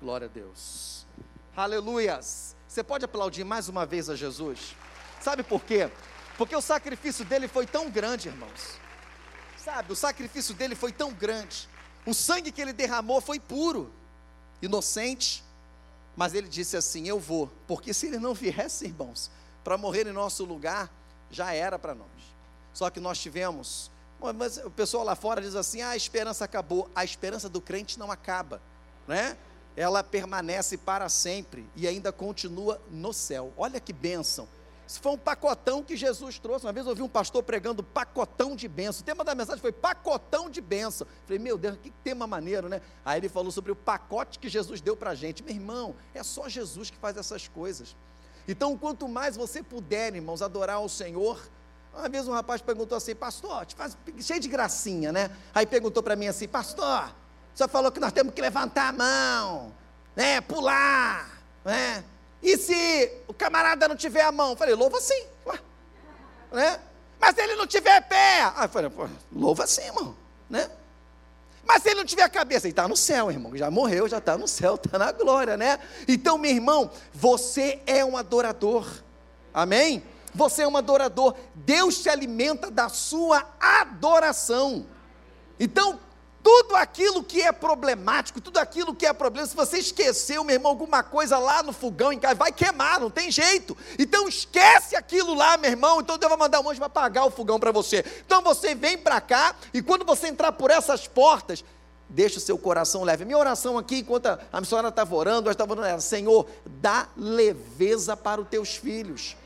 Glória a Deus. Aleluias. Você pode aplaudir mais uma vez a Jesus? Sabe por quê? Porque o sacrifício dele foi tão grande, irmãos. Sabe, o sacrifício dele foi tão grande. O sangue que ele derramou foi puro, inocente. Mas ele disse assim: Eu vou, porque se ele não viesse, irmãos, para morrer em nosso lugar, já era para nós. Só que nós tivemos, mas o pessoal lá fora diz assim: ah, a esperança acabou. A esperança do crente não acaba, né? Ela permanece para sempre e ainda continua no céu. Olha que bênção. Isso foi um pacotão que Jesus trouxe. Uma vez eu ouvi um pastor pregando pacotão de bênção. O tema da mensagem foi pacotão de bênção. Falei, meu Deus, que tema maneiro, né? Aí ele falou sobre o pacote que Jesus deu para a gente. Meu irmão, é só Jesus que faz essas coisas. Então, quanto mais você puder, irmãos, adorar ao Senhor. Uma vez um rapaz perguntou assim, pastor, te faz cheio de gracinha, né? Aí perguntou para mim assim, pastor, você falou que nós temos que levantar a mão, né? Pular, né? E se o camarada não tiver a mão? Eu falei, louva sim. Né? Mas se ele não tiver pé? Aí eu falei, louva sim, irmão. Né? Mas se ele não tiver cabeça, ele está no céu, irmão. Já morreu, já está no céu, está na glória, né? Então, meu irmão, você é um adorador. Amém? Você é um adorador. Deus se alimenta da sua adoração. Então, tudo aquilo que é problemático, tudo aquilo que é problema, se você esqueceu, meu irmão, alguma coisa lá no fogão em casa, vai queimar, não tem jeito. Então esquece aquilo lá, meu irmão. Então Deus vai mandar um anjo para apagar o fogão para você. Então você vem para cá e quando você entrar por essas portas, deixa o seu coração leve. Minha oração aqui, enquanto a missionária estava orando, nós estávamos orando, Senhor, dá leveza para os teus filhos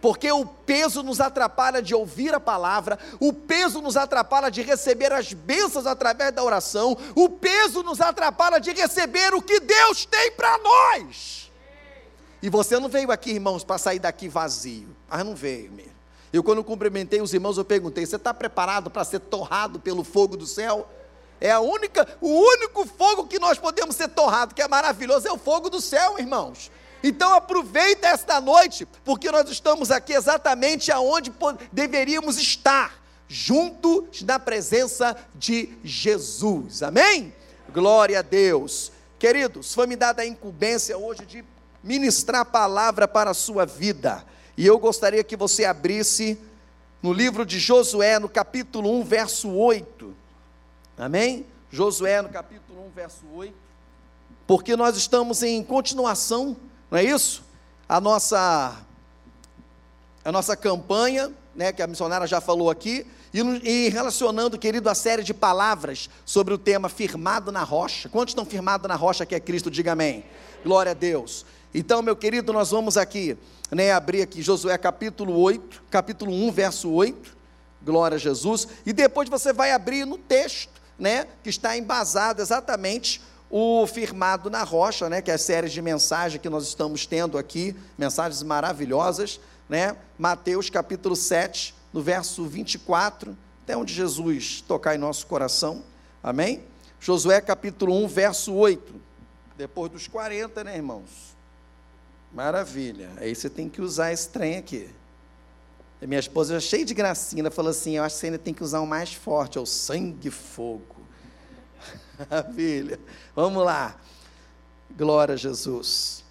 porque o peso nos atrapalha de ouvir a palavra, o peso nos atrapalha de receber as bênçãos através da oração, o peso nos atrapalha de receber o que Deus tem para nós. E você não veio aqui, irmãos, para sair daqui vazio. Ah, não veio mesmo. Eu, quando cumprimentei os irmãos, eu perguntei: você está preparado para ser torrado pelo fogo do céu? É a única, o único fogo que nós podemos ser torrado, que é maravilhoso, é o fogo do céu, irmãos. Então aproveita esta noite, porque nós estamos aqui exatamente aonde deveríamos estar, juntos na presença de Jesus. Amém? Glória a Deus. Queridos, foi me dada a incumbência hoje de ministrar a palavra para a sua vida. E eu gostaria que você abrisse no livro de Josué, no capítulo 1, verso 8. Amém? Josué, no capítulo 1, verso 8. Porque nós estamos em continuação não é isso? A nossa, a nossa campanha, né, que a missionária já falou aqui, e, e, relacionando, querido, a série de palavras sobre o tema firmado na rocha. Quantos estão firmados na rocha que é Cristo? Diga amém. Glória a Deus. Então, meu querido, nós vamos aqui, né, abrir aqui Josué capítulo 8, capítulo 1, verso 8. Glória a Jesus. E depois você vai abrir no texto, né, que está embasado exatamente o Firmado na Rocha, né, que é a série de mensagens que nós estamos tendo aqui, mensagens maravilhosas, né? Mateus capítulo 7, no verso 24, até onde Jesus tocar em nosso coração. Amém? Josué capítulo 1, verso 8. Depois dos 40, né, irmãos? Maravilha. Aí você tem que usar esse trem aqui. E minha esposa, cheia de gracinha, ela falou assim: Eu acho que você ainda tem que usar o mais forte, é o sangue fogo. Maravilha. Vamos lá. Glória a Jesus.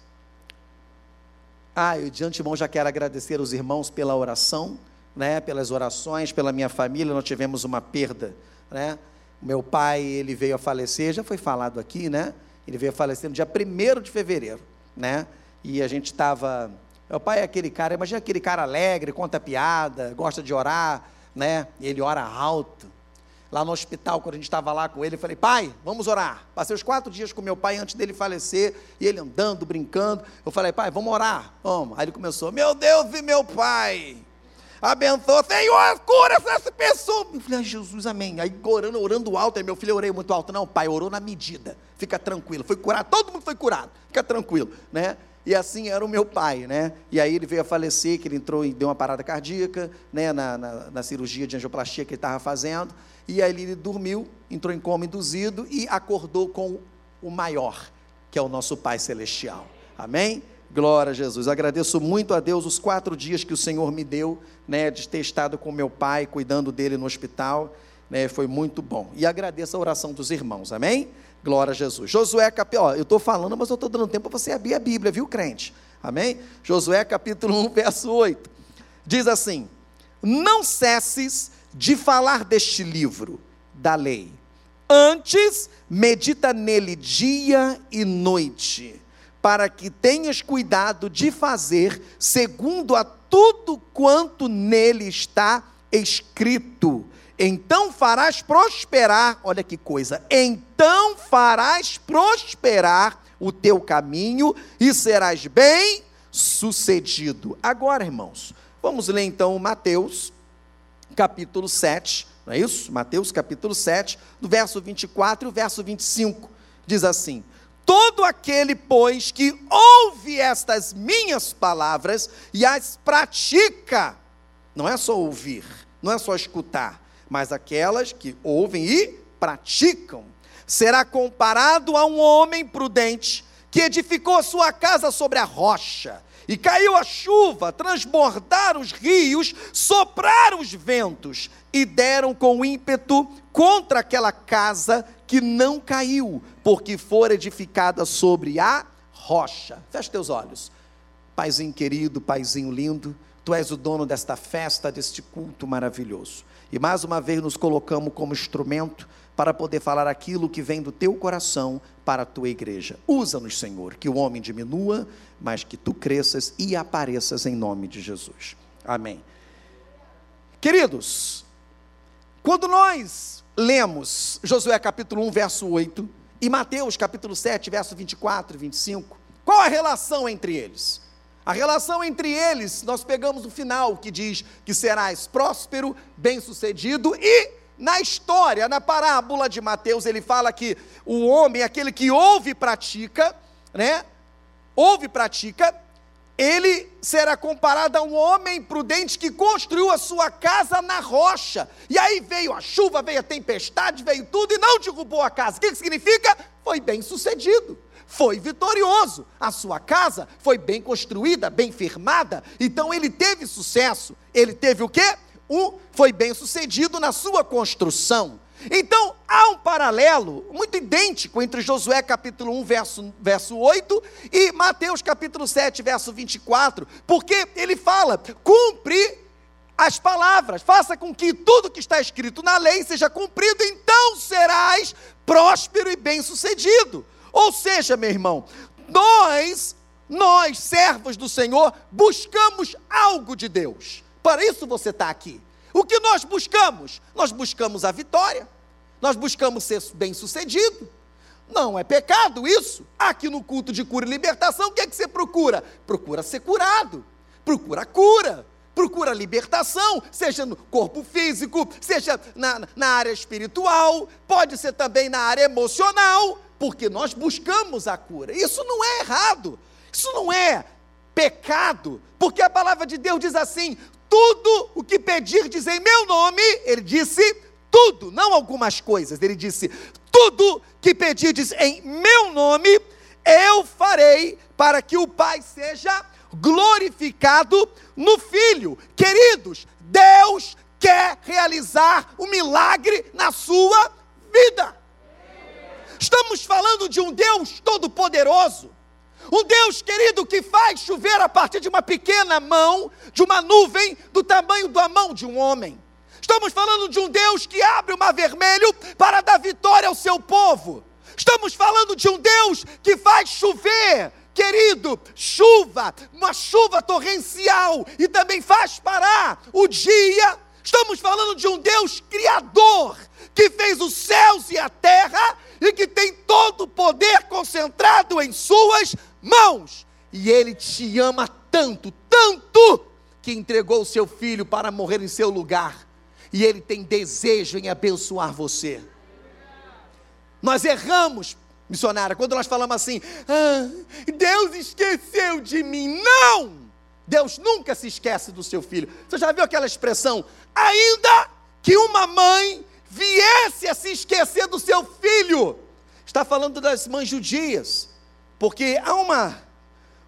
Ah, eu de antemão já quero agradecer os irmãos pela oração, né, pelas orações, pela minha família, nós tivemos uma perda, né? Meu pai, ele veio a falecer, já foi falado aqui, né? Ele veio a falecer no dia 1 de fevereiro, né? E a gente estava. Meu pai é aquele cara, imagina aquele cara alegre, conta piada, gosta de orar, né? Ele ora alto lá no hospital, quando a gente estava lá com ele, eu falei, pai, vamos orar. Passei os quatro dias com meu pai antes dele falecer, e ele andando, brincando. Eu falei, pai, vamos orar. Vamos. Aí ele começou, meu Deus e meu pai, abençoa, Senhor, cura essa pessoa. Eu falei, Jesus, amém. Aí orando, orando alto, aí meu filho, eu orei muito alto. Não, pai, orou na medida, fica tranquilo. Foi curado, todo mundo foi curado, fica tranquilo, né? E assim era o meu pai, né? E aí ele veio a falecer, que ele entrou e deu uma parada cardíaca, né? Na, na, na cirurgia de angioplastia que ele estava fazendo. E aí ele dormiu, entrou em coma induzido e acordou com o maior, que é o nosso Pai Celestial. Amém? Glória a Jesus. Agradeço muito a Deus os quatro dias que o Senhor me deu, né, de ter estado com meu pai, cuidando dele no hospital. Né, foi muito bom. E agradeço a oração dos irmãos, amém? Glória a Jesus. Josué capítulo, eu estou falando, mas eu estou dando tempo para você abrir a Bíblia, viu, crente? Amém? Josué capítulo 1, verso 8. Diz assim: Não cesses de falar deste livro da lei. Antes, medita nele dia e noite, para que tenhas cuidado de fazer segundo a tudo quanto nele está escrito então farás prosperar, olha que coisa, então farás prosperar o teu caminho e serás bem sucedido. Agora, irmãos, vamos ler então Mateus, capítulo 7, não é isso? Mateus, capítulo 7, do verso 24 e o verso 25, diz assim: Todo aquele, pois, que ouve estas minhas palavras e as pratica, não é só ouvir, não é só escutar, mas aquelas que ouvem e praticam. Será comparado a um homem prudente que edificou sua casa sobre a rocha. E caiu a chuva, transbordaram os rios, sopraram os ventos e deram com ímpeto contra aquela casa que não caiu, porque for edificada sobre a rocha. Feche teus olhos. Paizinho querido, paizinho lindo, tu és o dono desta festa, deste culto maravilhoso. E mais uma vez nos colocamos como instrumento para poder falar aquilo que vem do teu coração para a tua igreja. Usa-nos, Senhor, que o homem diminua, mas que tu cresças e apareças em nome de Jesus. Amém. Queridos, quando nós lemos Josué capítulo 1, verso 8, e Mateus capítulo 7, verso 24 e 25, qual a relação entre eles? A relação entre eles, nós pegamos o final que diz que serás próspero, bem-sucedido e na história, na parábola de Mateus, ele fala que o homem, aquele que ouve e pratica, né? Ouve e pratica, ele será comparado a um homem prudente que construiu a sua casa na rocha. E aí veio a chuva, veio a tempestade, veio tudo e não derrubou a casa. O que, significa? Foi bem sucedido foi vitorioso. A sua casa foi bem construída, bem firmada. Então ele teve sucesso. Ele teve o quê? Um, foi bem sucedido na sua construção. Então, há um paralelo muito idêntico entre Josué capítulo 1, verso, verso 8 e Mateus capítulo 7, verso 24, porque ele fala: cumpre as palavras, faça com que tudo que está escrito na lei seja cumprido, então serás próspero e bem-sucedido. Ou seja, meu irmão, nós, nós, servos do Senhor, buscamos algo de Deus. Para isso você está aqui. O que nós buscamos? Nós buscamos a vitória, nós buscamos ser bem-sucedido. Não é pecado isso. Aqui no culto de cura e libertação, o que é que você procura? Procura ser curado, procura cura, procura libertação, seja no corpo físico, seja na, na área espiritual, pode ser também na área emocional porque nós buscamos a cura. Isso não é errado, isso não é pecado, porque a palavra de Deus diz assim: tudo o que pedirdes em meu nome, ele disse tudo, não algumas coisas, ele disse: tudo que pedirdes em meu nome, eu farei para que o Pai seja glorificado no Filho. Queridos, Deus quer realizar o um milagre na sua vida. Estamos falando de um Deus todo-poderoso. Um Deus querido que faz chover a partir de uma pequena mão, de uma nuvem do tamanho da mão de um homem. Estamos falando de um Deus que abre o mar vermelho para dar vitória ao seu povo. Estamos falando de um Deus que faz chover, querido, chuva, uma chuva torrencial e também faz parar o dia. Estamos falando de um Deus criador que fez os céus e a terra e que tem todo o poder concentrado em Suas mãos. E Ele te ama tanto, tanto, que entregou o seu filho para morrer em seu lugar. E Ele tem desejo em abençoar você. Nós erramos, missionária, quando nós falamos assim: ah, Deus esqueceu de mim. Não! Deus nunca se esquece do seu filho. Você já viu aquela expressão? Ainda que uma mãe viesse a se esquecer do seu filho. Está falando das mães judias, porque há uma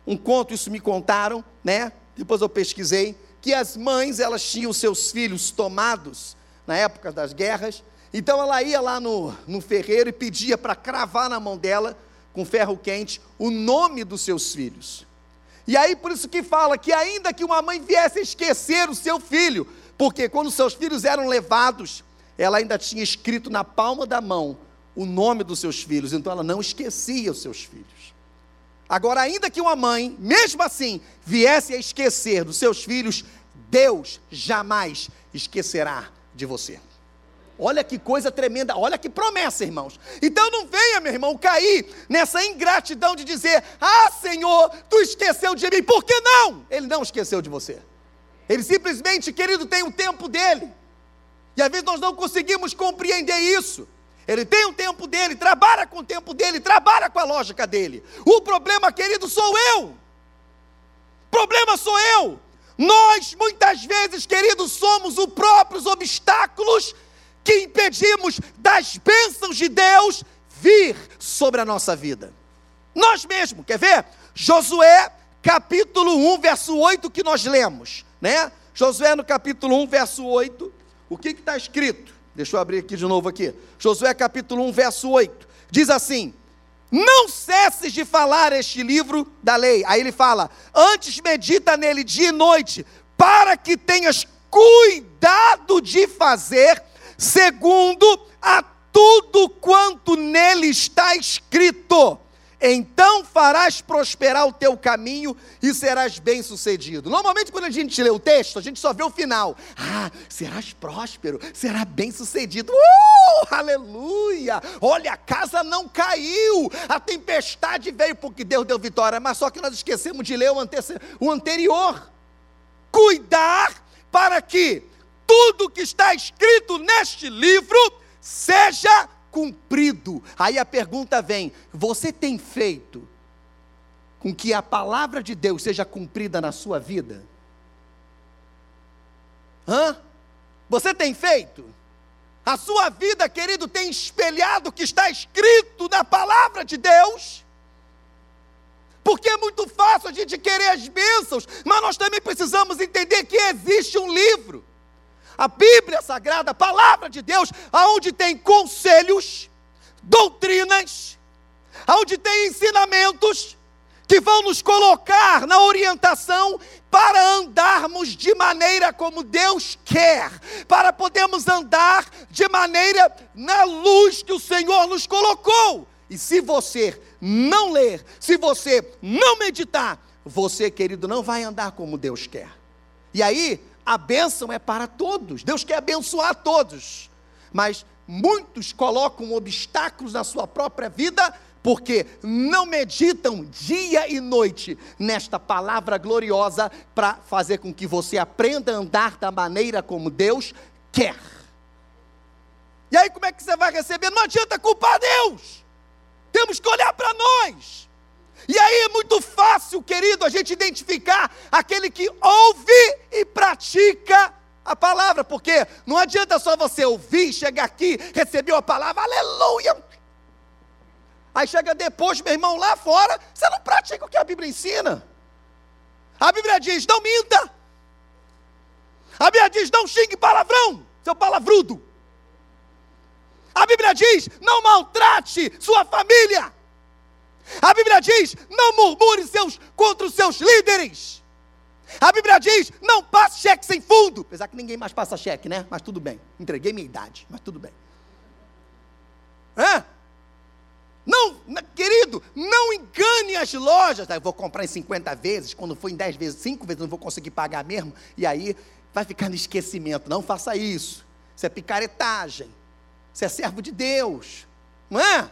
um conto, isso me contaram, né? Depois eu pesquisei que as mães elas tinham seus filhos tomados na época das guerras Então ela ia lá no, no ferreiro e pedia para cravar na mão dela, com ferro quente, o nome dos seus filhos. E aí por isso que fala que ainda que uma mãe viesse a esquecer o seu filho, porque quando seus filhos eram levados, ela ainda tinha escrito na palma da mão o nome dos seus filhos, então ela não esquecia os seus filhos. Agora, ainda que uma mãe, mesmo assim, viesse a esquecer dos seus filhos, Deus jamais esquecerá de você. Olha que coisa tremenda, olha que promessa, irmãos. Então não venha, meu irmão, cair nessa ingratidão de dizer: Ah, Senhor, tu esqueceu de mim. Por que não? Ele não esqueceu de você. Ele simplesmente, querido, tem o tempo dele. E às vezes nós não conseguimos compreender isso. Ele tem o tempo dele, trabalha com o tempo dele, trabalha com a lógica dele. O problema, querido, sou eu. Problema sou eu. Nós, muitas vezes, querido, somos os próprios obstáculos que impedimos das bênçãos de Deus vir sobre a nossa vida. Nós mesmos, quer ver? Josué, capítulo 1, verso 8, que nós lemos, né? Josué, no capítulo 1, verso 8, o que está escrito? Deixa eu abrir aqui de novo aqui. Josué capítulo 1, verso 8. Diz assim: Não cesses de falar este livro da lei. Aí ele fala: Antes medita nele dia e noite, para que tenhas cuidado de fazer segundo a tudo quanto nele está escrito então farás prosperar o teu caminho e serás bem-sucedido. Normalmente, quando a gente lê o texto, a gente só vê o final. Ah, serás próspero, será bem-sucedido. Uh, aleluia! Olha, a casa não caiu, a tempestade veio porque Deus deu vitória, mas só que nós esquecemos de ler o, o anterior. Cuidar para que tudo que está escrito neste livro seja cumprido. Aí a pergunta vem: você tem feito com que a palavra de Deus seja cumprida na sua vida? Hã? Você tem feito? A sua vida, querido, tem espelhado o que está escrito na palavra de Deus? Porque é muito fácil a gente querer as bênçãos, mas nós também precisamos entender que existe um livro a Bíblia Sagrada, a palavra de Deus, aonde tem conselhos, doutrinas, aonde tem ensinamentos que vão nos colocar na orientação para andarmos de maneira como Deus quer, para podermos andar de maneira na luz que o Senhor nos colocou. E se você não ler, se você não meditar, você, querido, não vai andar como Deus quer. E aí, a bênção é para todos. Deus quer abençoar todos. Mas muitos colocam obstáculos na sua própria vida porque não meditam dia e noite nesta palavra gloriosa para fazer com que você aprenda a andar da maneira como Deus quer. E aí, como é que você vai receber? Não adianta culpar Deus, temos que olhar para nós. E aí é muito fácil, querido, a gente identificar aquele que ouve e pratica a palavra, porque não adianta só você ouvir, chegar aqui, receber a palavra, aleluia. Aí chega depois, meu irmão, lá fora, você não pratica o que a Bíblia ensina. A Bíblia diz: não minta. A Bíblia diz: não xingue palavrão, seu palavrudo. A Bíblia diz: não maltrate sua família. A Bíblia diz: não murmure seus, contra os seus líderes. A Bíblia diz: não passe cheque sem fundo. Apesar que ninguém mais passa cheque, né? Mas tudo bem. Entreguei minha idade, mas tudo bem. Hã? Não, querido, não engane as lojas. Ah, eu vou comprar em 50 vezes, quando for em 10 vezes, 5 vezes, não vou conseguir pagar mesmo. E aí vai ficar no esquecimento. Não faça isso. Isso é picaretagem. Isso é servo de Deus. Não é?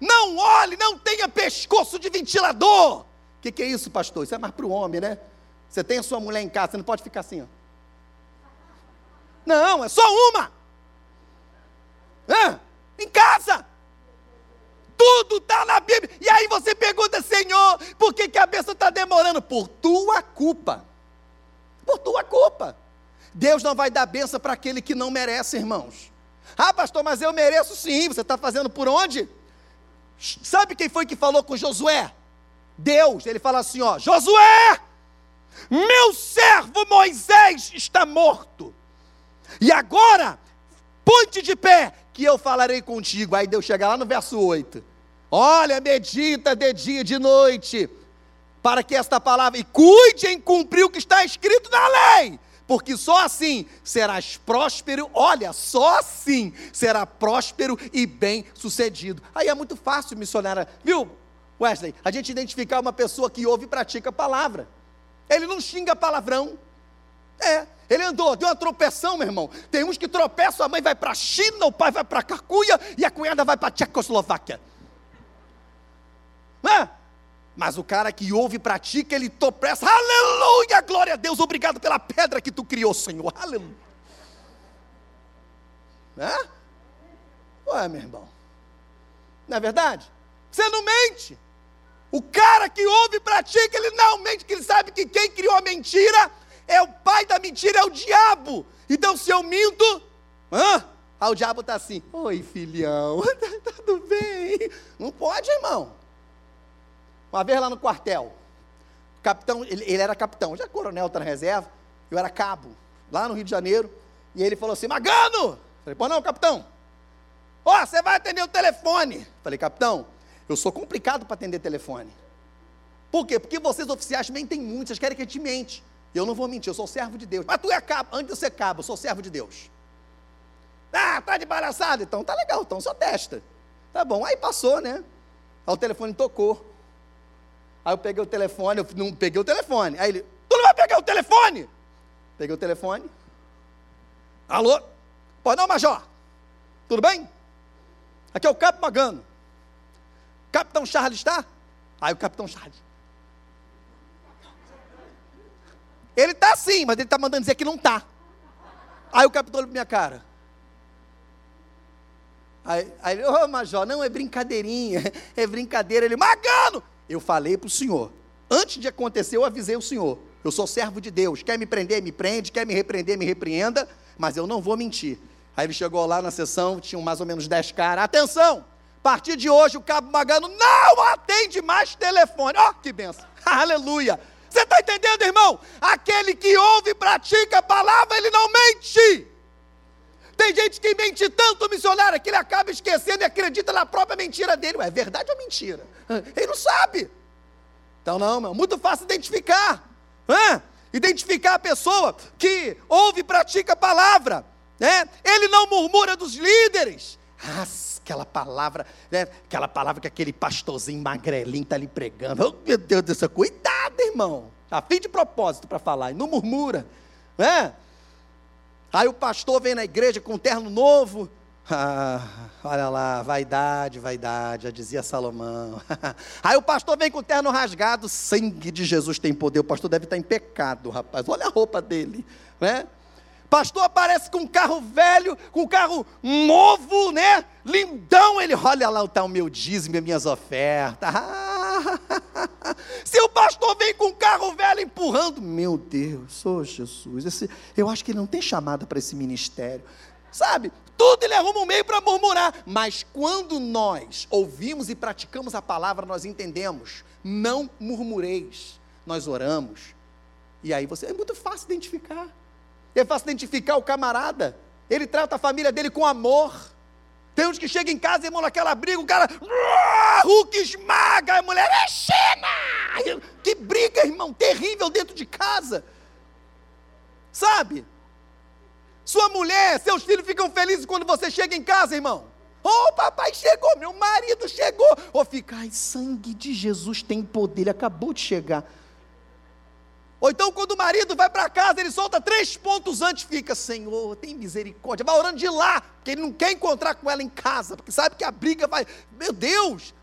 Não olhe, não tenha pescoço de ventilador. O que, que, é isso, pastor? Isso é mais para o homem, né? Você tem a sua mulher em casa, você não pode ficar assim, ó. Não, é só uma. Hã? Em casa. Tudo está na Bíblia. E aí você pergunta, Senhor, por que, que a bênção está demorando? Por tua culpa. Por tua culpa. Deus não vai dar bênção para aquele que não merece, irmãos. Ah, pastor, mas eu mereço sim. Você está fazendo por onde? Sabe quem foi que falou com Josué? Deus. Ele fala assim: ó, Josué, meu servo Moisés está morto. E agora, ponte de pé, que eu falarei contigo. Aí Deus chega lá no verso 8. Olha, medita de dia e de noite, para que esta palavra, e cuide em cumprir o que está escrito na lei, porque só assim serás próspero, olha, só assim será próspero e bem sucedido. Aí é muito fácil, missionária, viu, Wesley, a gente identificar uma pessoa que ouve e pratica a palavra. Ele não xinga palavrão. É, ele andou, deu uma tropeção, meu irmão. Tem uns que tropeçam, a mãe vai para a China, o pai vai para a Cacuia e a cunhada vai para a Tchecoslováquia. Não é? Mas o cara que ouve e pratica, ele tropeça. Aleluia, glória a Deus, obrigado pela pedra que tu criou, Senhor. Aleluia. É? Ué, meu irmão. Não é verdade? Você não mente. O cara que ouve e pratica, ele não mente, que ele sabe que quem criou a mentira é o pai da mentira, é o diabo. Então, se eu minto, hã? Ah, o diabo está assim, oi filhão, tá tudo bem? Não pode, irmão. Uma vez lá no quartel, capitão, ele, ele era capitão, já coronel está na reserva, eu era cabo, lá no Rio de Janeiro, e ele falou assim, Magano! Falei, pô não, capitão. Ó, oh, você vai atender o telefone. Falei, capitão, eu sou complicado para atender telefone. Por quê? Porque vocês oficiais mentem muito, vocês querem que a gente mente. Eu não vou mentir, eu sou servo de Deus. Mas tu é cabo, antes de ser cabo, eu sou servo de Deus. Ah, tá de palhaçada? Então tá legal, então só testa. Tá bom, aí passou, né? Aí o telefone tocou. Aí eu peguei o telefone, eu não peguei o telefone. Aí ele, tu não vai pegar o telefone? Peguei o telefone. Alô? Pode não, Major? Tudo bem? Aqui é o Capo Magano. Capitão Charles está? Aí o Capitão Charles. Ele está sim, mas ele está mandando dizer que não está. Aí o capitão olhou para minha cara. Aí, aí ele, ô oh, Major, não, é brincadeirinha, é brincadeira. Ele, Magano! Eu falei para o senhor. Antes de acontecer, eu avisei o senhor. Eu sou servo de Deus. Quer me prender, me prende. Quer me repreender, me repreenda. Mas eu não vou mentir. Aí ele chegou lá na sessão, tinham mais ou menos 10 caras. Atenção! A partir de hoje, o cabo Magano não atende mais telefone. Ó, oh, que benção. Aleluia. Você está entendendo, irmão? Aquele que ouve e pratica a palavra, ele não mente. Tem gente que mente tanto, missionário, que ele acaba esquecendo e acredita na própria mentira dele. Ué, é verdade ou mentira? Ele não sabe. Então, não, meu, muito fácil identificar. Hã? Identificar a pessoa que ouve e pratica a palavra. Né? Ele não murmura dos líderes. Ah, aquela palavra, né? aquela palavra que aquele pastorzinho magrelinho está ali pregando. Oh, meu Deus do céu, cuidado, irmão. A fim de propósito para falar, e não murmura. Né? Aí o pastor vem na igreja com um terno novo. Ah, olha lá, vaidade, vaidade, já dizia Salomão. Aí o pastor vem com o terno rasgado, sangue de Jesus tem poder. O pastor deve estar em pecado, rapaz. Olha a roupa dele, né? Pastor aparece com um carro velho, com um carro novo, né? Lindão. Ele, olha lá está o meu dízimo e minhas ofertas. Se o pastor vem com um carro velho empurrando, meu Deus, oh Jesus, esse, eu acho que ele não tem chamada para esse ministério. Sabe? Tudo ele arruma um meio para murmurar. Mas quando nós ouvimos e praticamos a palavra, nós entendemos. Não murmureis. Nós oramos. E aí você é muito fácil identificar. É fácil identificar o camarada. Ele trata a família dele com amor. Tem uns que chegam em casa, irmão, naquela briga, o cara, Hulk esmaga, a mulher é Xena! Que briga, irmão, terrível dentro de casa. Sabe? Sua mulher, seus filhos ficam felizes quando você chega em casa, irmão. Oh, papai chegou, meu marido chegou. Ou oh, fica, ai, sangue de Jesus tem poder, ele acabou de chegar. Ou então, quando o marido vai para casa, ele solta três pontos antes, fica, Senhor, tem misericórdia, vai orando de lá, porque ele não quer encontrar com ela em casa, porque sabe que a briga vai, meu Deus.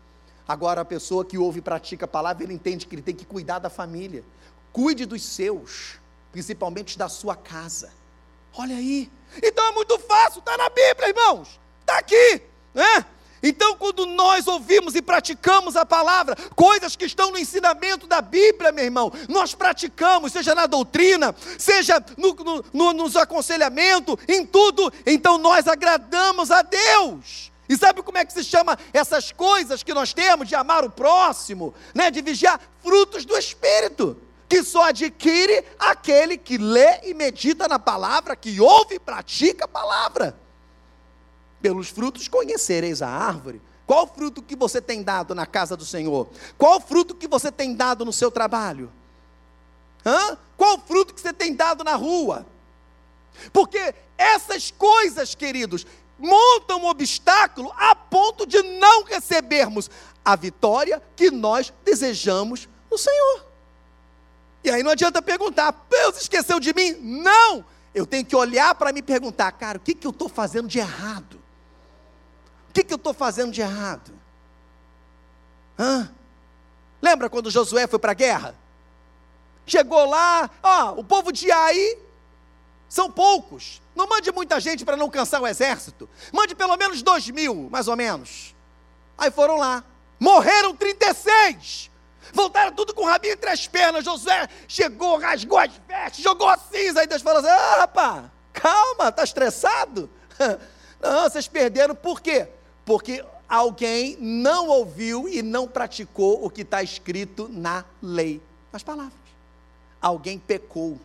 Agora, a pessoa que ouve e pratica a palavra, ele entende que ele tem que cuidar da família, cuide dos seus, principalmente da sua casa. Olha aí, então é muito fácil, está na Bíblia, irmãos, está aqui, né? Então, quando nós ouvimos e praticamos a palavra, coisas que estão no ensinamento da Bíblia, meu irmão, nós praticamos, seja na doutrina, seja no, no, no, nos aconselhamentos, em tudo, então nós agradamos a Deus. E sabe como é que se chama essas coisas que nós temos de amar o próximo, né, de vigiar frutos do Espírito? Que só adquire aquele que lê e medita na palavra, que ouve e pratica a palavra. Pelos frutos conhecereis a árvore. Qual fruto que você tem dado na casa do Senhor? Qual fruto que você tem dado no seu trabalho? Hã? Qual fruto que você tem dado na rua? Porque essas coisas, queridos, montam um obstáculo a ponto de não recebermos a vitória que nós desejamos no Senhor. E aí não adianta perguntar, Deus esqueceu de mim? Não! Eu tenho que olhar para me perguntar, cara, o que, que eu estou fazendo de errado? O que, que eu estou fazendo de errado? Hã? Lembra quando Josué foi para a guerra? Chegou lá, ó, o povo de Ai são poucos. Não mande muita gente para não cansar o exército. Mande pelo menos dois mil, mais ou menos. Aí foram lá. Morreram 36. Voltaram tudo com o rabinho entre as pernas. Josué chegou, rasgou as vestes, jogou a cinza. Aí Deus falou assim: Ah, rapaz, calma, está estressado? Não, vocês perderam por quê? Porque alguém não ouviu e não praticou o que está escrito na lei, nas palavras. Alguém pecou.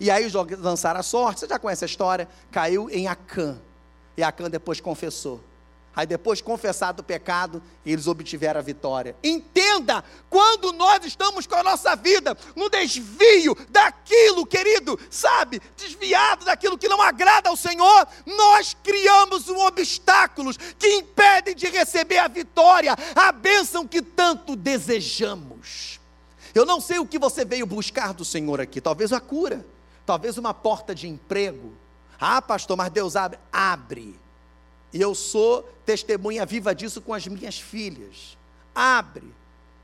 E aí lançaram a sorte, você já conhece a história, caiu em Acã. E Acã depois confessou. Aí depois, confessado o pecado, eles obtiveram a vitória. Entenda, quando nós estamos com a nossa vida no desvio daquilo, querido, sabe, desviado daquilo que não agrada ao Senhor, nós criamos um obstáculos que impedem de receber a vitória, a bênção que tanto desejamos. Eu não sei o que você veio buscar do Senhor aqui, talvez a cura, talvez uma porta de emprego. Ah, pastor, mas Deus abre. Abre e eu sou testemunha viva disso com as minhas filhas. Abre.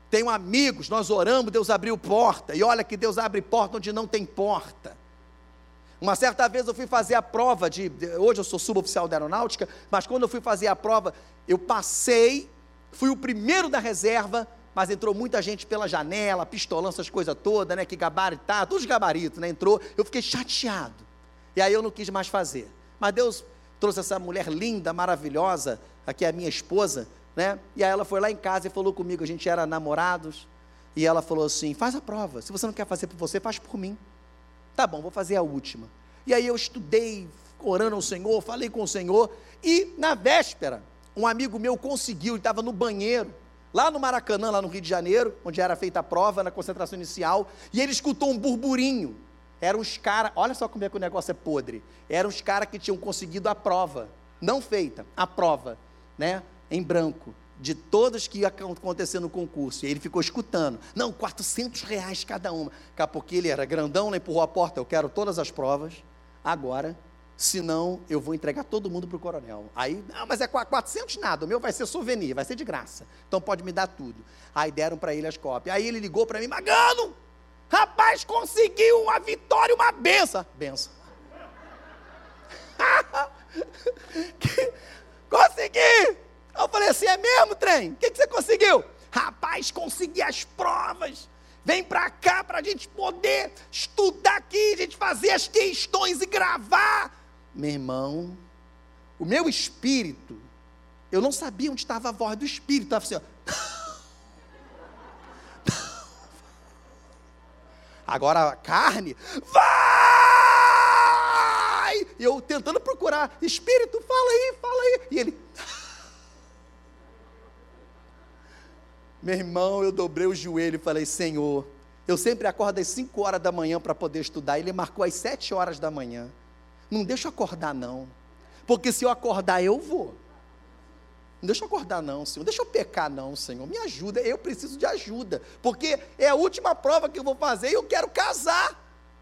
Tenho amigos, nós oramos, Deus abriu porta. E olha que Deus abre porta onde não tem porta. Uma certa vez eu fui fazer a prova de. Hoje eu sou suboficial da aeronáutica, mas quando eu fui fazer a prova, eu passei, fui o primeiro da reserva, mas entrou muita gente pela janela, pistolando essas coisas todas, né? Que gabaritar, todos os gabaritos, né? Entrou, eu fiquei chateado. E aí eu não quis mais fazer. Mas Deus trouxe essa mulher linda, maravilhosa, aqui é a minha esposa, né? E aí ela foi lá em casa e falou comigo, a gente era namorados, e ela falou assim: faz a prova, se você não quer fazer por você, faz por mim. Tá bom, vou fazer a última. E aí eu estudei, orando ao Senhor, falei com o Senhor, e na véspera, um amigo meu conseguiu, ele estava no banheiro, lá no Maracanã, lá no Rio de Janeiro, onde era feita a prova, na concentração inicial, e ele escutou um burburinho eram os caras, olha só como é que o negócio é podre. Eram os caras que tinham conseguido a prova, não feita, a prova, né, em branco, de todas que ia acontecer no concurso. E ele ficou escutando. Não, 400 reais cada uma. Daqui a ele era grandão, né, empurrou a porta, eu quero todas as provas, agora, senão eu vou entregar todo mundo para o coronel. Aí, não, mas é 400 nada, o meu vai ser souvenir, vai ser de graça. Então pode me dar tudo. Aí deram para ele as cópias. Aí ele ligou para mim, Magano, Rapaz, conseguiu uma vitória, uma benção. Benção. Consegui! Eu falei assim: é mesmo, trem? O que, que você conseguiu? Rapaz, consegui as provas. Vem para cá para a gente poder estudar aqui, a gente fazer as questões e gravar. Meu irmão, o meu espírito, eu não sabia onde estava a voz do espírito, estava assim, ó. Agora a carne, vai! E eu tentando procurar, espírito, fala aí, fala aí. E ele. Meu irmão, eu dobrei o joelho e falei: Senhor, eu sempre acordo às 5 horas da manhã para poder estudar. Ele marcou às 7 horas da manhã. Não deixa eu acordar, não. Porque se eu acordar, eu vou. Não deixa eu acordar, não, Senhor. Não deixa eu pecar, não, Senhor. Me ajuda. Eu preciso de ajuda. Porque é a última prova que eu vou fazer e eu quero casar.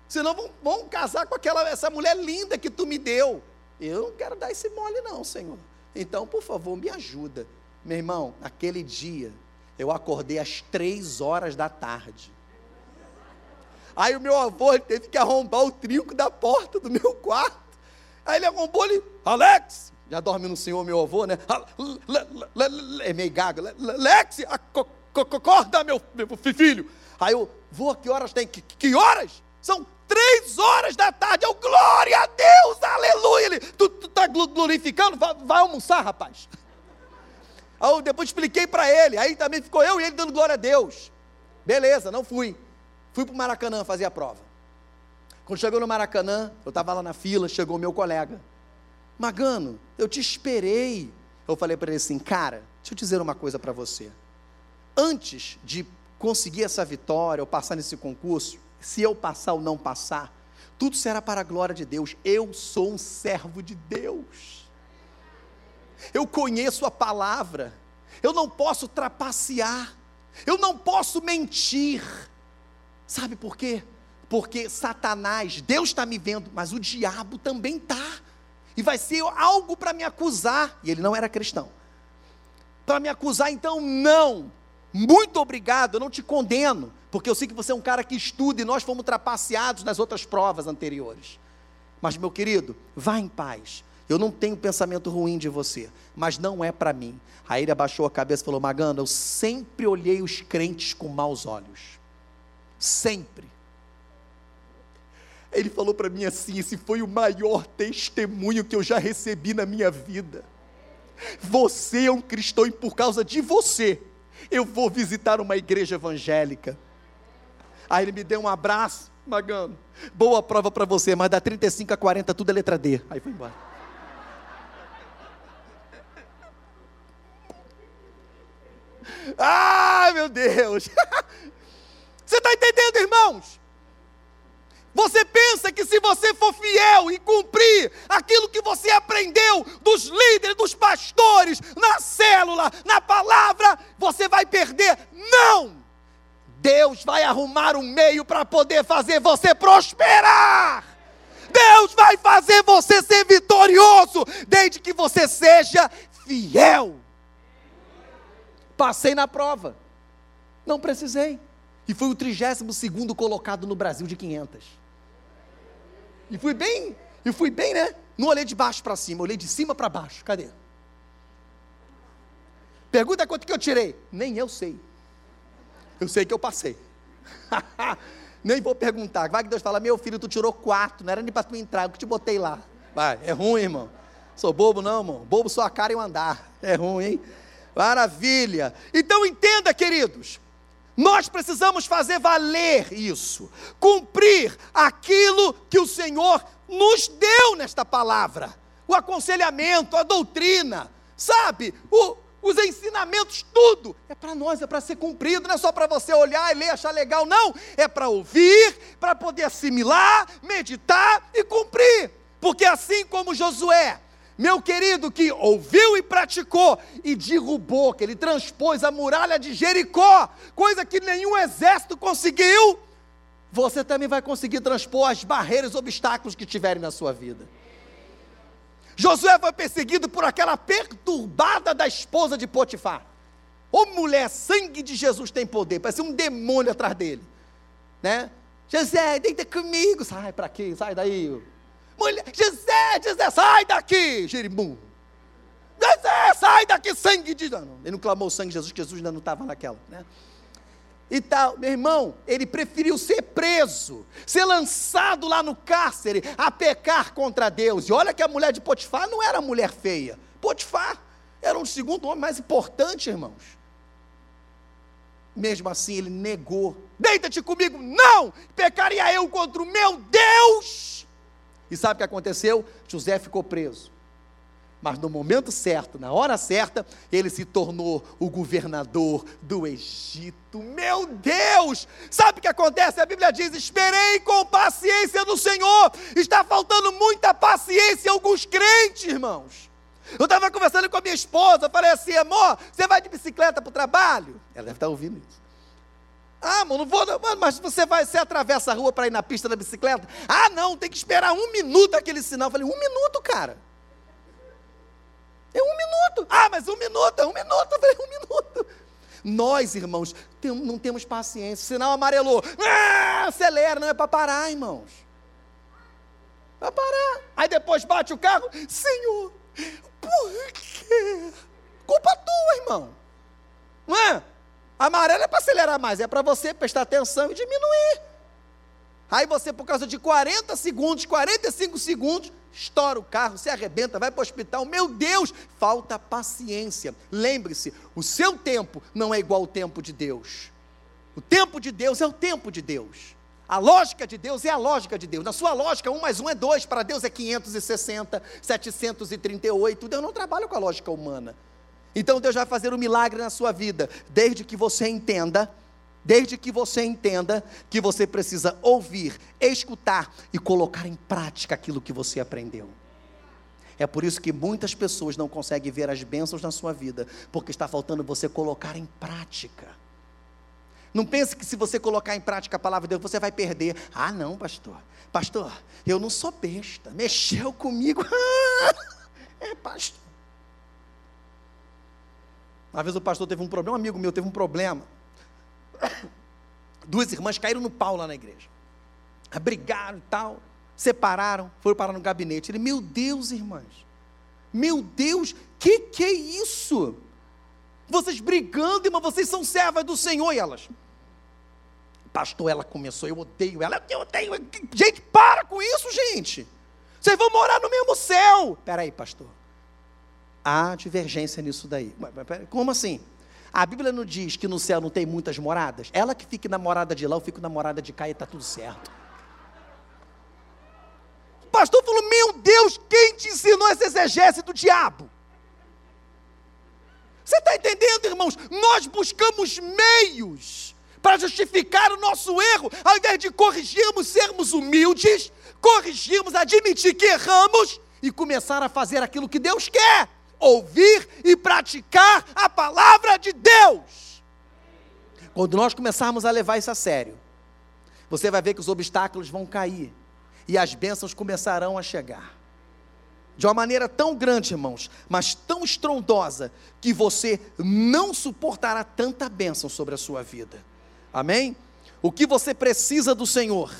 Senão vão, vão casar com aquela essa mulher linda que tu me deu. Eu não quero dar esse mole, não, Senhor. Então, por favor, me ajuda. Meu irmão, aquele dia, eu acordei às três horas da tarde. Aí o meu avô teve que arrombar o trinco da porta do meu quarto. Aí ele arrombou ele, Alex, já dorme no Senhor, meu avô, né? Ah, é meio gago. Lex, acorda, meu, meu filho. Aí eu, vou, que horas tem? Que, que horas? São três horas da tarde. Eu, glória a Deus, aleluia. Ele, tu, tu tá glorificando? Vai, vai almoçar, rapaz. Aí eu depois expliquei para ele. Aí também ficou eu e ele dando glória a Deus. Beleza, não fui. Fui para o Maracanã fazer a prova. Quando chegou no Maracanã, eu estava lá na fila, chegou meu colega Magano, eu te esperei. Eu falei para ele assim, cara, deixa eu dizer uma coisa para você. Antes de conseguir essa vitória ou passar nesse concurso, se eu passar ou não passar, tudo será para a glória de Deus. Eu sou um servo de Deus. Eu conheço a palavra. Eu não posso trapacear. Eu não posso mentir. Sabe por quê? Porque Satanás, Deus está me vendo, mas o diabo também está. E vai ser algo para me acusar. E ele não era cristão. Para me acusar, então, não. Muito obrigado, eu não te condeno, porque eu sei que você é um cara que estuda e nós fomos trapaceados nas outras provas anteriores. Mas, meu querido, vá em paz. Eu não tenho pensamento ruim de você, mas não é para mim. Aí ele abaixou a cabeça e falou: Maganda, eu sempre olhei os crentes com maus olhos. Sempre. Ele falou para mim assim: esse foi o maior testemunho que eu já recebi na minha vida. Você é um cristão e por causa de você, eu vou visitar uma igreja evangélica. Aí ele me deu um abraço, Magano. Boa prova para você, mas da 35 a 40 tudo é letra D. Aí foi embora. Ai, meu Deus! Você está entendendo, irmãos? Você pensa que se você for fiel e cumprir aquilo que você aprendeu dos líderes, dos pastores, na célula, na palavra, você vai perder? Não! Deus vai arrumar um meio para poder fazer você prosperar. Deus vai fazer você ser vitorioso, desde que você seja fiel. Passei na prova, não precisei. E fui o 32 segundo colocado no Brasil de 500. E fui bem, e fui bem, né? Não olhei de baixo para cima, olhei de cima para baixo. Cadê? Pergunta quanto que eu tirei. Nem eu sei. Eu sei que eu passei. nem vou perguntar. Vai que Deus fala, meu filho, tu tirou quatro, não era nem para tu entrar, eu que te botei lá. Vai, é ruim, irmão. Sou bobo não, irmão. Bobo só a cara e o andar. É ruim, hein? Maravilha. Então entenda, queridos. Nós precisamos fazer valer isso, cumprir aquilo que o Senhor nos deu nesta palavra, o aconselhamento, a doutrina, sabe? O, os ensinamentos, tudo. É para nós, é para ser cumprido, não é só para você olhar e ler, achar legal, não, é para ouvir, para poder assimilar, meditar e cumprir, porque assim como Josué meu querido, que ouviu e praticou e derrubou, que ele transpôs a muralha de Jericó, coisa que nenhum exército conseguiu, você também vai conseguir transpor as barreiras, obstáculos que tiverem na sua vida. Josué foi perseguido por aquela perturbada da esposa de Potifar. Ô mulher, sangue de Jesus tem poder, parece um demônio atrás dele, né? José, deita comigo, sai para quê? Sai daí, Mulher, José, José, sai daqui, Jerimum. José, sai daqui, sangue de. Não, ele não clamou sangue de Jesus, Jesus ainda não estava naquela, né? E tal, meu irmão, ele preferiu ser preso, ser lançado lá no cárcere, a pecar contra Deus. E olha que a mulher de Potifar não era mulher feia. Potifar era um segundo homem mais importante, irmãos. Mesmo assim, ele negou: Deita-te comigo, não! Pecaria eu contra o meu Deus! E sabe o que aconteceu? José ficou preso. Mas no momento certo, na hora certa, ele se tornou o governador do Egito. Meu Deus! Sabe o que acontece? A Bíblia diz: Esperei com paciência no Senhor. Está faltando muita paciência em alguns crentes, irmãos. Eu estava conversando com a minha esposa, falei assim: amor, você vai de bicicleta para o trabalho? Ela deve estar ouvindo isso. Ah, mano, não vou, mas você vai, você atravessa a rua para ir na pista da bicicleta? Ah, não, tem que esperar um minuto aquele sinal. Eu falei, um minuto, cara. É um minuto. Ah, mas um minuto, é um minuto. Eu falei, um minuto. Nós, irmãos, tem, não temos paciência. Sinal amarelou. Ah, acelera, não é para parar, irmãos. Para parar. Aí depois bate o carro. Senhor, por quê? Culpa tua, irmão. Não é? Amarelo é para acelerar mais, é para você prestar atenção e diminuir. Aí você, por causa de 40 segundos, 45 segundos, estoura o carro, se arrebenta, vai para o hospital. Meu Deus, falta paciência. Lembre-se, o seu tempo não é igual ao tempo de Deus. O tempo de Deus é o tempo de Deus. A lógica de Deus é a lógica de Deus. Na sua lógica, um mais um é dois, para Deus é 560, 738. Deus não trabalha com a lógica humana. Então Deus vai fazer um milagre na sua vida, desde que você entenda, desde que você entenda que você precisa ouvir, escutar e colocar em prática aquilo que você aprendeu. É por isso que muitas pessoas não conseguem ver as bênçãos na sua vida, porque está faltando você colocar em prática. Não pense que se você colocar em prática a palavra de Deus, você vai perder. Ah, não, pastor. Pastor, eu não sou besta. Mexeu comigo. é, pastor. Uma vez o pastor teve um problema, um amigo meu teve um problema. Duas irmãs caíram no pau lá na igreja. Brigaram e tal, separaram, foram parar no gabinete. Ele, meu Deus, irmãs, meu Deus, que que é isso? Vocês brigando, irmã, vocês são servas do Senhor. E elas, pastor, ela começou, eu odeio ela, eu odeio. Gente, para com isso, gente. Vocês vão morar no mesmo céu. Espera aí, pastor. Há divergência nisso daí. Como assim? A Bíblia não diz que no céu não tem muitas moradas? Ela que fique na morada de lá, eu fico na morada de cá e está tudo certo. O pastor falou: Meu Deus, quem te ensinou esse exegese do diabo? Você está entendendo, irmãos? Nós buscamos meios para justificar o nosso erro, ao invés de corrigirmos, sermos humildes, corrigirmos, admitir que erramos e começar a fazer aquilo que Deus quer: ouvir e praticar a palavra de Deus. Quando nós começarmos a levar isso a sério, você vai ver que os obstáculos vão cair e as bênçãos começarão a chegar de uma maneira tão grande, irmãos, mas tão estrondosa, que você não suportará tanta bênção sobre a sua vida. Amém? O que você precisa do Senhor,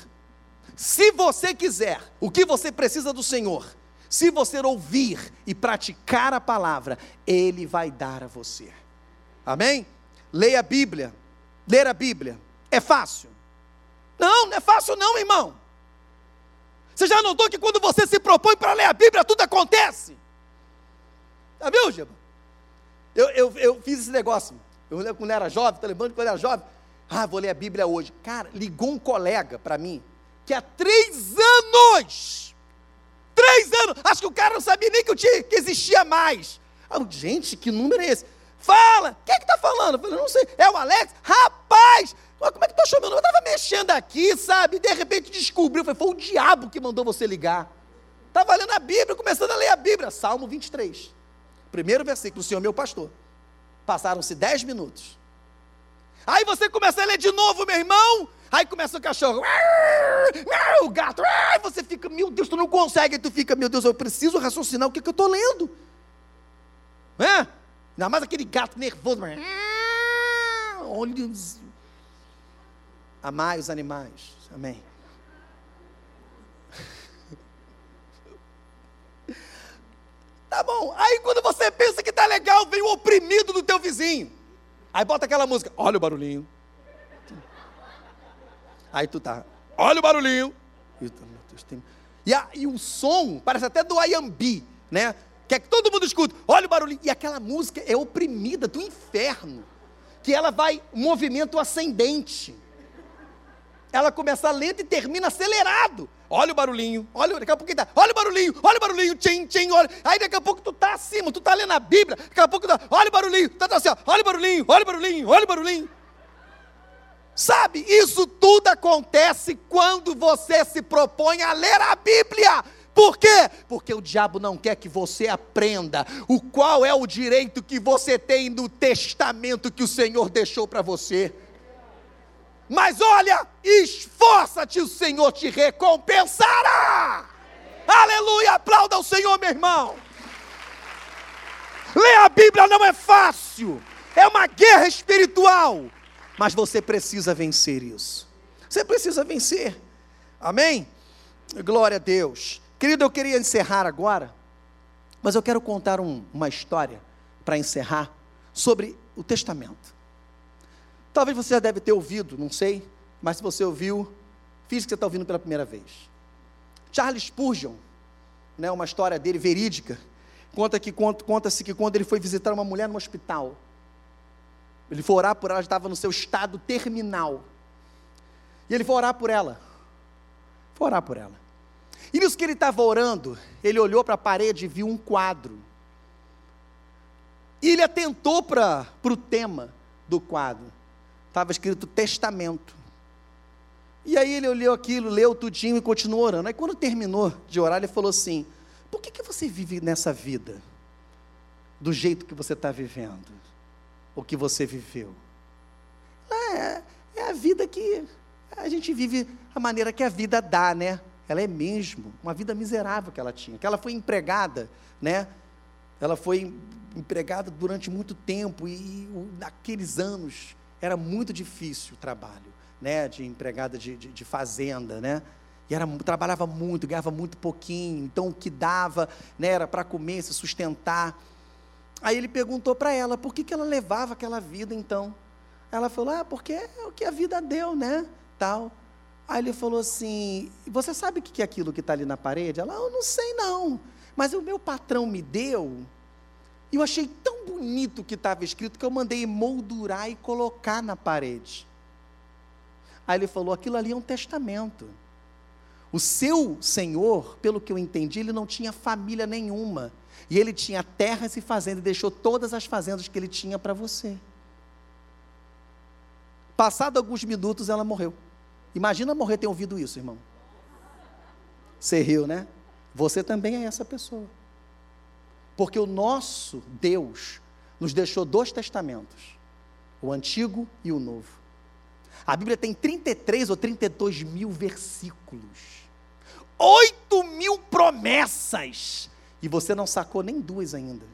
se você quiser, o que você precisa do Senhor, se você ouvir e praticar a palavra, Ele vai dar a você. Amém? Leia a Bíblia. Ler a Bíblia é fácil? Não, não é fácil, não, irmão. Você já notou que quando você se propõe para ler a Bíblia, tudo acontece? Já viu, Giba? Eu, eu, eu fiz esse negócio. Eu lembro quando eu era jovem, estou lembrando quando eu era jovem. Ah, vou ler a Bíblia hoje. Cara, ligou um colega para mim, que há três anos, três anos, acho que o cara não sabia nem que eu tinha, que existia mais. Ah, gente, que número é esse? Fala! Quem é que está falando? Eu falei, não sei. É o Alex? Rapaz! Como é que estou chamando? Eu estava mexendo aqui, sabe? De repente descobriu. Foi, foi o diabo que mandou você ligar. Estava lendo a Bíblia, começando a ler a Bíblia. Salmo 23. Primeiro versículo, o Senhor meu pastor. Passaram-se dez minutos. Aí você começa a ler de novo, meu irmão. Aí começa o cachorro. O gato. Você fica, meu Deus, tu não consegue. Aí tu fica, meu Deus, eu preciso raciocinar o que, que eu estou lendo. É? Ainda mais aquele gato nervoso. Olha Amai os animais. Amém. Tá bom. Aí quando você pensa que tá legal, vem o oprimido do teu vizinho. Aí bota aquela música. Olha o barulhinho. Aí tu tá. Olha o barulhinho. E, a, e o som parece até do Ayambi, né? Quer que todo mundo escuta. Olha o barulhinho. E aquela música é oprimida do inferno. Que ela vai movimento ascendente ela começa lenta e termina acelerado. Olha o barulhinho, olha, daqui a pouco tá, olha o barulhinho, olha o barulhinho, tchim, tchim, olha. Aí daqui a pouco tu tá acima, tu tá lendo a Bíblia, daqui a pouco tu tá, olha o barulhinho, tá, tá assim, ó, olha o barulhinho, olha o barulhinho, olha o barulhinho. Sabe, isso tudo acontece quando você se propõe a ler a Bíblia. Por quê? Porque o diabo não quer que você aprenda o qual é o direito que você tem no testamento que o Senhor deixou para você. Mas olha, esforça-te, o Senhor te recompensará. Aleluia, aplauda o Senhor, meu irmão. Ler a Bíblia não é fácil, é uma guerra espiritual, mas você precisa vencer isso. Você precisa vencer, amém? Glória a Deus. Querido, eu queria encerrar agora, mas eu quero contar um, uma história para encerrar sobre o testamento. Talvez você já deve ter ouvido, não sei, mas se você ouviu, fiz que você está ouvindo pela primeira vez. Charles Spurgeon, né, uma história dele verídica, conta que conta-se que quando ele foi visitar uma mulher no hospital, ele foi orar por ela, estava no seu estado terminal. E ele foi orar por ela. Foi orar por ela. E nisso que ele estava orando, ele olhou para a parede e viu um quadro. E ele atentou para o tema do quadro. Estava escrito testamento. E aí ele olhou aquilo, leu tudinho e continuou orando. Aí quando terminou de orar, ele falou assim: Por que, que você vive nessa vida? Do jeito que você está vivendo? O que você viveu? É, é a vida que a gente vive a maneira que a vida dá, né? Ela é mesmo uma vida miserável que ela tinha. Que ela foi empregada, né? Ela foi empregada durante muito tempo e, e naqueles anos era muito difícil o trabalho, né? De empregada de, de, de fazenda, né? E era, trabalhava muito, ganhava muito pouquinho. Então o que dava, né? Era para comer, se sustentar. Aí ele perguntou para ela por que, que ela levava aquela vida então. Ela falou: Ah, porque é o que a vida deu, né? Tal. Aí ele falou assim: Você sabe o que é aquilo que está ali na parede? Ela: Eu não sei não. Mas o meu patrão me deu. E eu achei tão bonito o que estava escrito que eu mandei moldurar e colocar na parede. Aí ele falou: Aquilo ali é um testamento. O seu senhor, pelo que eu entendi, ele não tinha família nenhuma. E ele tinha terras e fazendas, e deixou todas as fazendas que ele tinha para você. Passado alguns minutos, ela morreu. Imagina morrer ter ouvido isso, irmão. Você riu, né? Você também é essa pessoa. Porque o nosso Deus nos deixou dois testamentos: o antigo e o novo. A Bíblia tem 33 ou 32 mil versículos, 8 mil promessas e você não sacou nem duas ainda.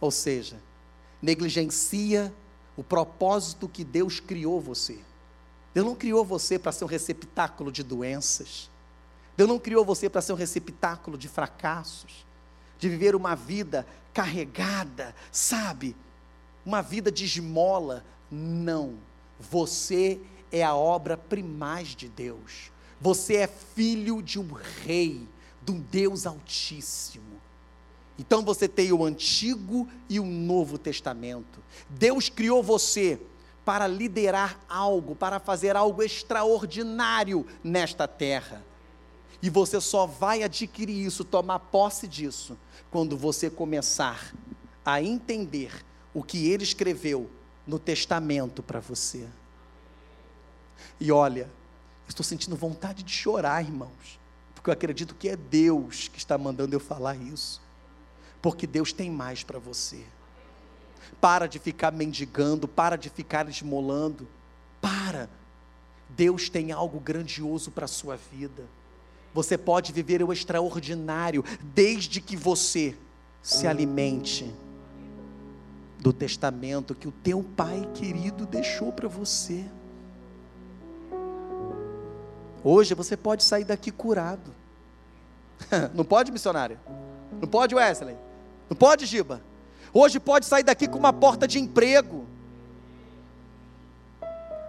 Ou seja, negligencia o propósito que Deus criou você. Deus não criou você para ser um receptáculo de doenças. Deus não criou você para ser um receptáculo de fracassos, de viver uma vida carregada, sabe? Uma vida de esmola. Não. Você é a obra primaz de Deus. Você é filho de um rei do Deus Altíssimo. Então você tem o Antigo e o Novo Testamento. Deus criou você para liderar algo, para fazer algo extraordinário nesta terra. E você só vai adquirir isso, tomar posse disso, quando você começar a entender o que ele escreveu no testamento para você. E olha, estou sentindo vontade de chorar, irmãos porque eu acredito que é Deus que está mandando eu falar isso. Porque Deus tem mais para você. Para de ficar mendigando, para de ficar esmolando. Para. Deus tem algo grandioso para a sua vida. Você pode viver o extraordinário desde que você se alimente do testamento que o teu pai querido deixou para você. Hoje você pode sair daqui curado. Não pode, missionário? Não pode, Wesley? Não pode, Giba? Hoje pode sair daqui com uma porta de emprego.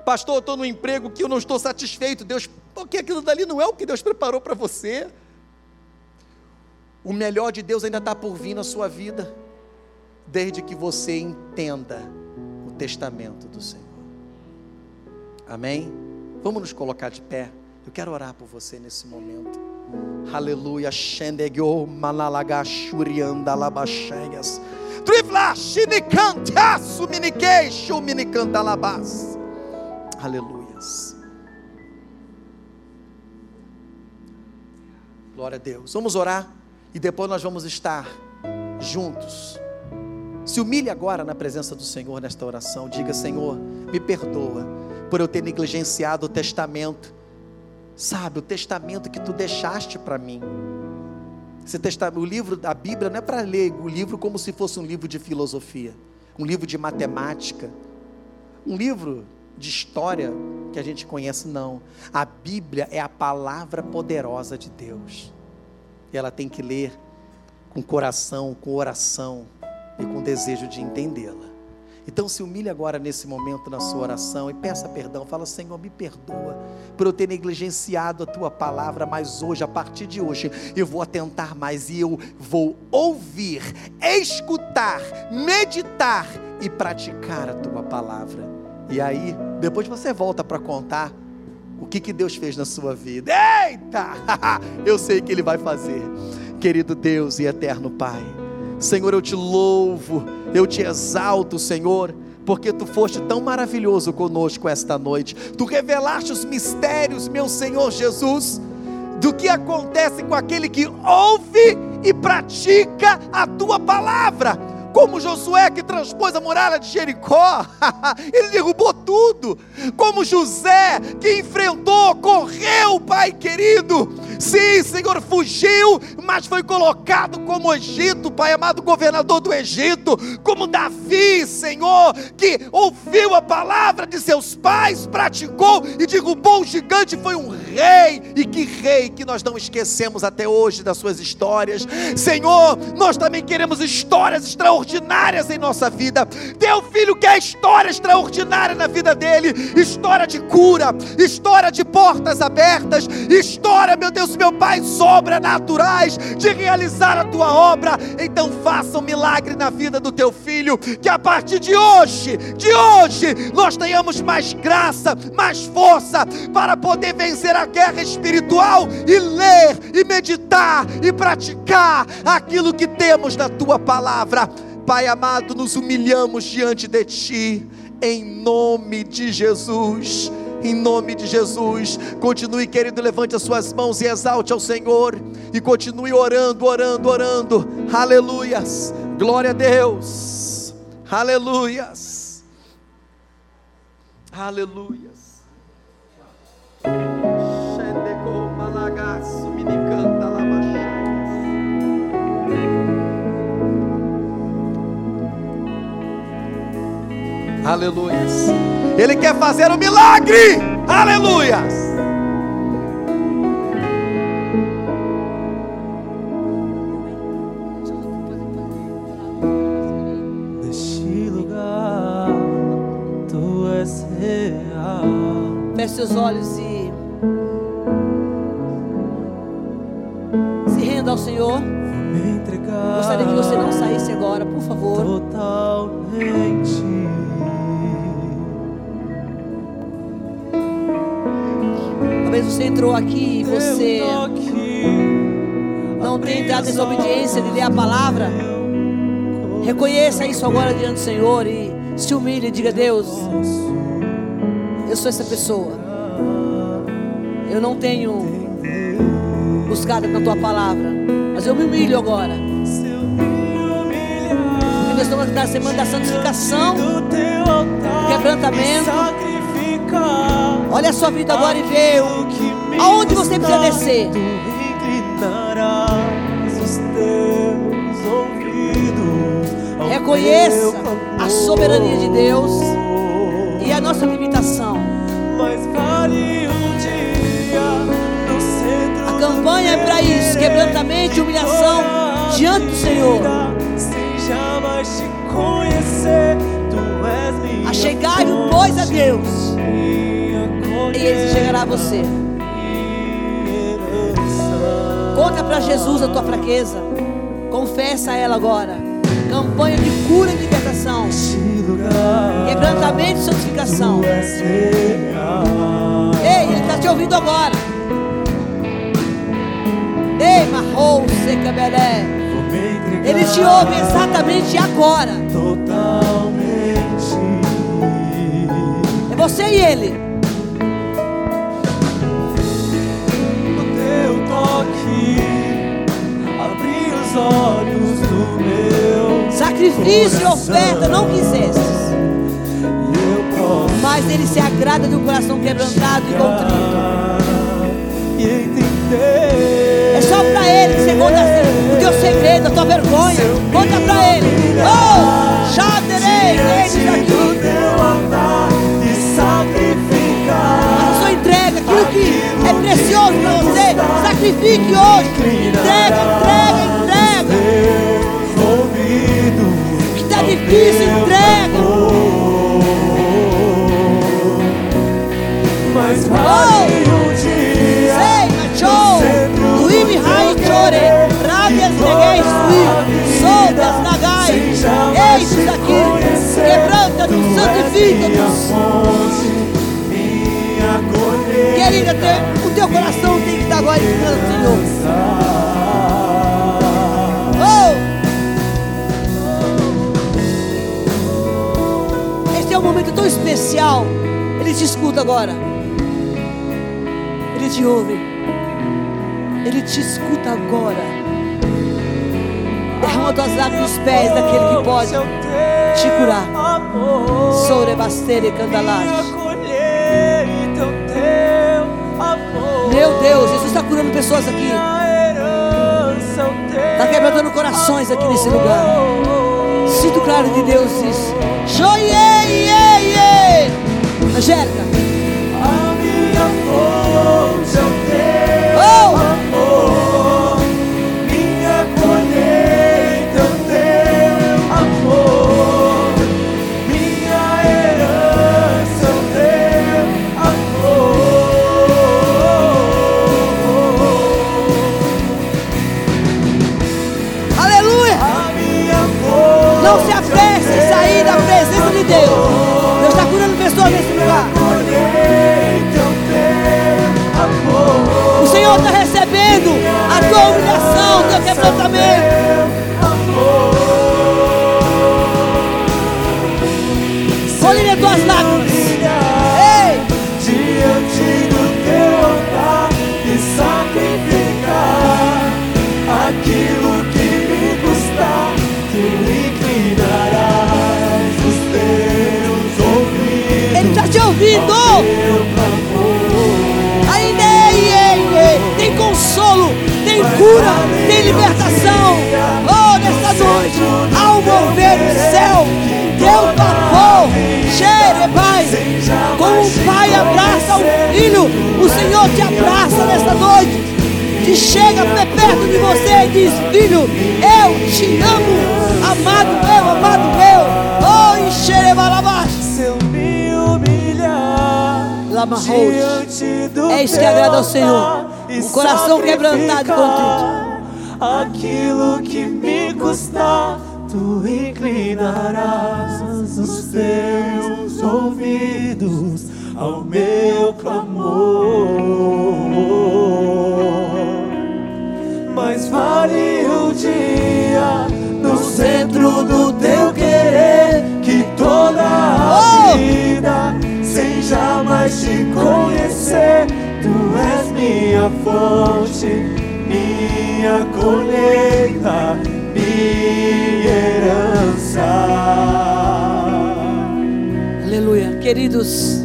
Pastor, eu estou no emprego que eu não estou satisfeito. Deus, porque aquilo dali não é o que Deus preparou para você. O melhor de Deus ainda está por vir na sua vida, desde que você entenda o testamento do Senhor. Amém? Vamos nos colocar de pé. Eu quero orar por você nesse momento. Aleluia. Shendegyo malalagashurianda labacheias. Trifla shinikantasu minikeishu minikantalabas. Aleluias. Glória a Deus. Vamos orar e depois nós vamos estar juntos. Se humilhe agora na presença do Senhor nesta oração. Diga: Senhor, me perdoa por eu ter negligenciado o testamento Sabe, o testamento que tu deixaste para mim. Esse testamento, o livro da Bíblia não é para ler o livro como se fosse um livro de filosofia, um livro de matemática, um livro de história que a gente conhece, não. A Bíblia é a palavra poderosa de Deus. E ela tem que ler com coração, com oração e com desejo de entendê-la. Então se humilhe agora nesse momento na sua oração e peça perdão. Fala, Senhor, me perdoa por eu ter negligenciado a tua palavra, mas hoje, a partir de hoje, eu vou atentar mais e eu vou ouvir, escutar, meditar e praticar a tua palavra. E aí, depois você volta para contar o que, que Deus fez na sua vida. Eita! Eu sei que Ele vai fazer. Querido Deus e eterno Pai, Senhor, eu te louvo, eu te exalto, Senhor porque tu foste tão maravilhoso conosco esta noite. Tu revelaste os mistérios, meu Senhor Jesus, do que acontece com aquele que ouve e pratica a tua palavra como Josué que transpôs a muralha de Jericó, ele derrubou tudo, como José que enfrentou, correu, Pai querido, sim, Senhor, fugiu, mas foi colocado como Egito, Pai amado, governador do Egito, como Davi, Senhor, que ouviu a palavra de seus pais, praticou e derrubou o gigante, foi um rei, e que rei que nós não esquecemos até hoje das suas histórias, Senhor, nós também queremos histórias extraordinárias em nossa vida. Teu filho quer história extraordinária na vida dele, história de cura, história de portas abertas, história, meu Deus, meu Pai, sobrenaturais de realizar a tua obra. Então faça um milagre na vida do teu filho, que a partir de hoje, de hoje, nós tenhamos mais graça, mais força para poder vencer guerra espiritual e ler e meditar e praticar aquilo que temos na tua palavra. Pai amado, nos humilhamos diante de Ti, em nome de Jesus. Em nome de Jesus, continue, querido, levante as suas mãos e exalte ao Senhor, e continue orando, orando, orando, aleluias, glória a Deus, aleluias, aleluias. Aleluias. Ele quer fazer um milagre. Aleluias. Neste lugar, tu és real. Feche seus olhos e entrou aqui e você não tenha entrado abrir nessa os obediência de ler a palavra. Reconheça isso agora diante do Senhor e se humilhe e diga: Deus, eu sou essa pessoa. Eu não tenho buscado na tua palavra, mas eu me humilho agora. Porque nós estamos na semana da santificação. Quebrantamento. Olha a sua vida agora e vê o- aonde você precisa descer. Reconheça a soberania de Deus e a nossa limitação. A campanha é para isso, quebrantamento e humilhação diante do Senhor. Sem jamais te conhecer, tu és minha Achegai-vos, pois, a Deus, e Ele chegará a você. Conta para Jesus a tua fraqueza. Confessa a ela agora. Campanha de cura e libertação. Quebrantamento e santificação. Ei, Ele está te ouvindo agora. Ei, Marrou, entregar Ele te ouve exatamente agora. totalmente. É você e Ele. Olhos do meu Sacrifício e oferta não quisesses. Mas Ele se agrada de um coração quebrantado e contrito. e entender. É só pra Ele que você conta o teu segredo, a tua vergonha. Conta pra Ele. Oh, Xaderei, eles do aqui. A sua entrega, aquilo que é precioso pra você. Sacrifique hoje. Entrega, entrega, entrega. Teus ouvidos O que tá difícil, entrega. Mas vale um dia Sei, macho. Luime Rai Chore. Rábias neguei sui. Soldas nagai. Eis aqui. Quebranta santifica-nos. minha colheita. Querida, o teu coração tem que estar glorificando o Senhor. Tão especial. Ele te escuta agora. Ele te ouve. Ele te escuta agora. Derrama tuas lágrimas nos pés daquele que pode te curar. Sorebastere candalache. Meu Deus, Jesus está curando pessoas aqui. Está quebrantando corações aqui nesse lugar. Sinto claro de Deus isso. Joie, ie, ie. Angélica. Tua humilhação, teu quebrantamento. Colhe as tuas lágrimas. Ei! Diante do teu altar e sacrificar aquilo que me custar, tu inclinarás os teus ouvidos. Ele está te ouvindo. Cura, tem libertação. Oh, nesta noite, há um mover no céu. Teu pavor, cheire, Pai. Como um pai abraça um filho, o Senhor te abraça nesta noite. Te chega perto de você e diz: Filho, eu te amo, amado meu, amado meu. Oh, enxere balabaixo. se eu me humilhar Lama É isso que agrada ao Senhor. Um coração quebrantado sacrificar Aquilo que me custar, tu inclinarás os teus ouvidos ao meu clamor. Mas vale o dia no centro do teu querer que toda a Oh! vida sem jamais te conhecer. Tu és minha fonte, minha colheita, minha herança. Aleluia. Queridos,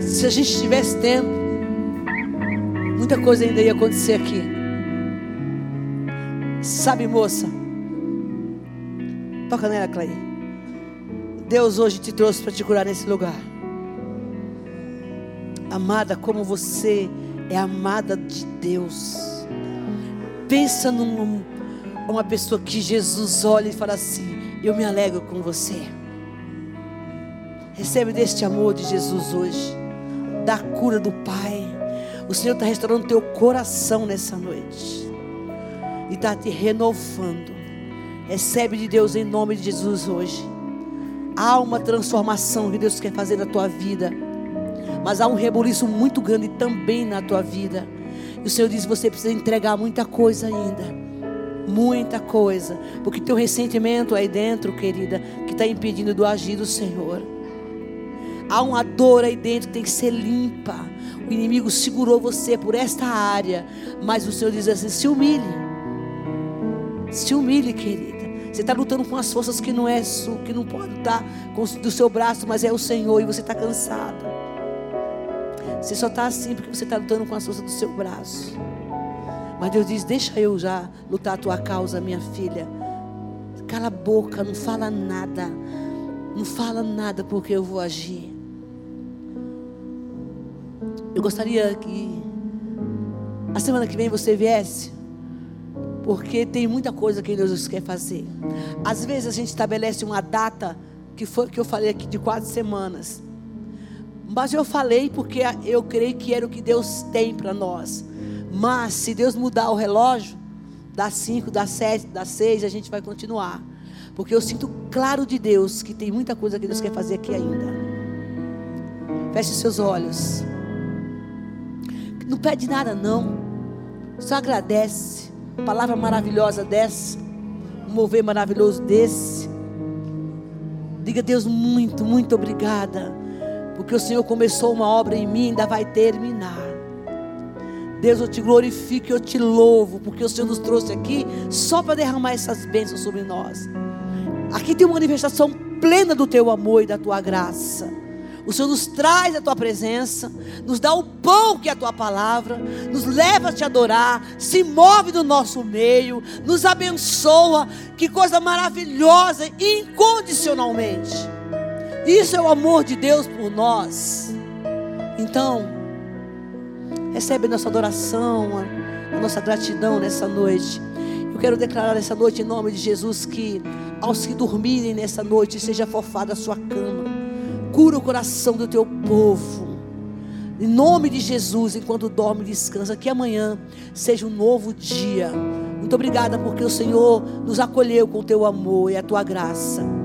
se a gente tivesse tempo, muita coisa ainda ia acontecer aqui. Sabe, moça? Toca nela, Clay. Deus hoje te trouxe para te curar nesse lugar. Amada, como você é amada de Deus. Pensa numa uma pessoa que Jesus olha e fala assim: Eu me alegro com você. Recebe deste amor de Jesus hoje, da cura do Pai. O Senhor está restaurando teu coração nessa noite e está te renovando. Recebe de Deus em nome de Jesus hoje. Há uma transformação que Deus quer fazer na tua vida, mas há um rebuliço muito grande também na tua vida. E o Senhor diz: você precisa entregar muita coisa ainda muita coisa, porque teu ressentimento aí dentro, querida, que está impedindo do agir do Senhor. Há uma dor aí dentro que tem que ser limpa. O inimigo segurou você por esta área, mas o Senhor diz assim: se humilhe, se humilhe, querida. Você está lutando com as forças que não é que não pode estar do seu braço, mas é o Senhor e você está cansada. Você só está assim porque você está lutando com as forças do seu braço. Mas Deus diz: Deixa eu já lutar a tua causa, minha filha. Cala a boca, não fala nada. Não fala nada porque eu vou agir. Eu gostaria que a semana que vem você viesse, porque tem muita coisa que Deus quer fazer. Às vezes a gente estabelece uma data que foi que eu falei aqui de quatro semanas. Mas eu falei porque eu creio que era o que Deus tem para nós. Mas se Deus mudar o relógio, das 5, das 7, das 6, a gente vai continuar. Porque eu sinto claro de Deus que tem muita coisa que Deus quer fazer aqui ainda. Feche seus olhos. Não pede nada, não. Só agradece. Palavra maravilhosa dessa. Um mover maravilhoso desse. Diga, Deus, muito, muito obrigada. Porque o Senhor começou uma obra em mim ainda vai terminar. Deus, eu te glorifico e eu te louvo, porque o Senhor nos trouxe aqui só para derramar essas bênçãos sobre nós. Aqui tem uma manifestação plena do teu amor e da tua graça. O Senhor nos traz a tua presença, nos dá o pão que é a tua palavra, nos leva a te adorar, se move no nosso meio, nos abençoa. Que coisa maravilhosa, incondicionalmente. Isso é o amor de Deus por nós. Então, recebe a nossa adoração, a, nossa gratidão nessa noite. Eu quero declarar nessa noite, em nome de Jesus, que aos que dormirem nessa noite, seja fofada a sua cama. Cura o coração do teu povo. Em nome de Jesus, enquanto dorme, descansa. Que amanhã seja um novo dia. Muito obrigada porque o Senhor nos acolheu com o teu amor e a tua graça.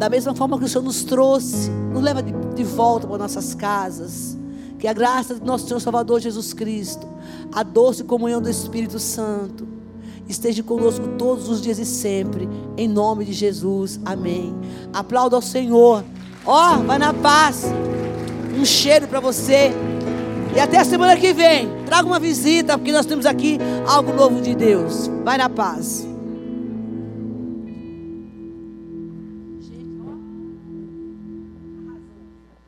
Da mesma forma que o Senhor nos trouxe, nos leva de, de volta para nossas casas. Que a graça do nosso Senhor Salvador Jesus Cristo, a doce comunhão do Espírito Santo, esteja conosco todos os dias e sempre. Em nome de Jesus. Amém. Aplauda ao Senhor. Ó, oh, vai na paz. Um cheiro para você. E até a semana que vem. Traga uma visita, porque nós temos aqui algo novo de Deus. Vai na paz.